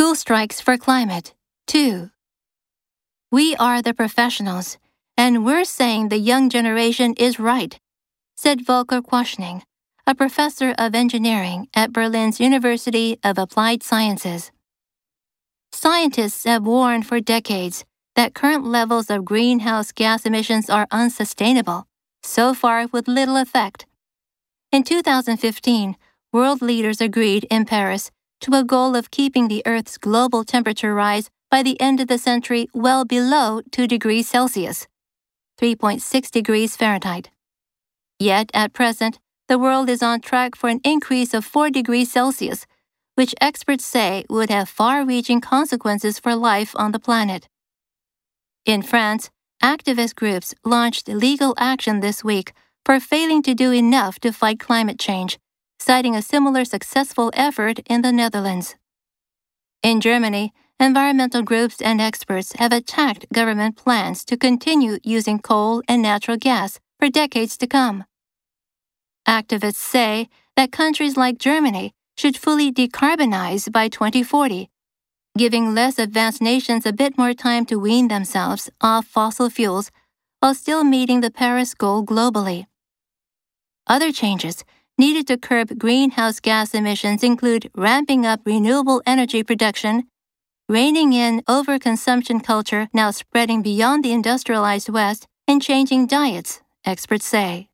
School strikes for climate. 2. We are the professionals, and we're saying the young generation is right, said Volker Quaschning, a professor of engineering at Berlin's University of Applied Sciences. Scientists have warned for decades that current levels of greenhouse gas emissions are unsustainable, so far with little effect. In 2015, world leaders agreed in Paris to a goal of keeping the Earth's global temperature rise by the end of the century well below 2 degrees Celsius, 3.6 degrees Fahrenheit. Yet, at present, the world is on track for an increase of 4 degrees Celsius, which experts say would have far reaching consequences for life on the planet. In France, activist groups launched legal action this week for failing to do enough to fight climate change, citing a similar successful effort in the Netherlands. In Germany, environmental groups and experts have attacked government plans to continue using coal and natural gas for decades to come. Activists say that countries like Germany should fully decarbonize by 2040 giving less advanced nations a bit more time to wean themselves off fossil fuels while still meeting the Paris goal globally. Other changes needed to curb greenhouse gas emissions include ramping up renewable energy production, reining in overconsumption culture now spreading beyond the industrialized West, and changing diets, experts say.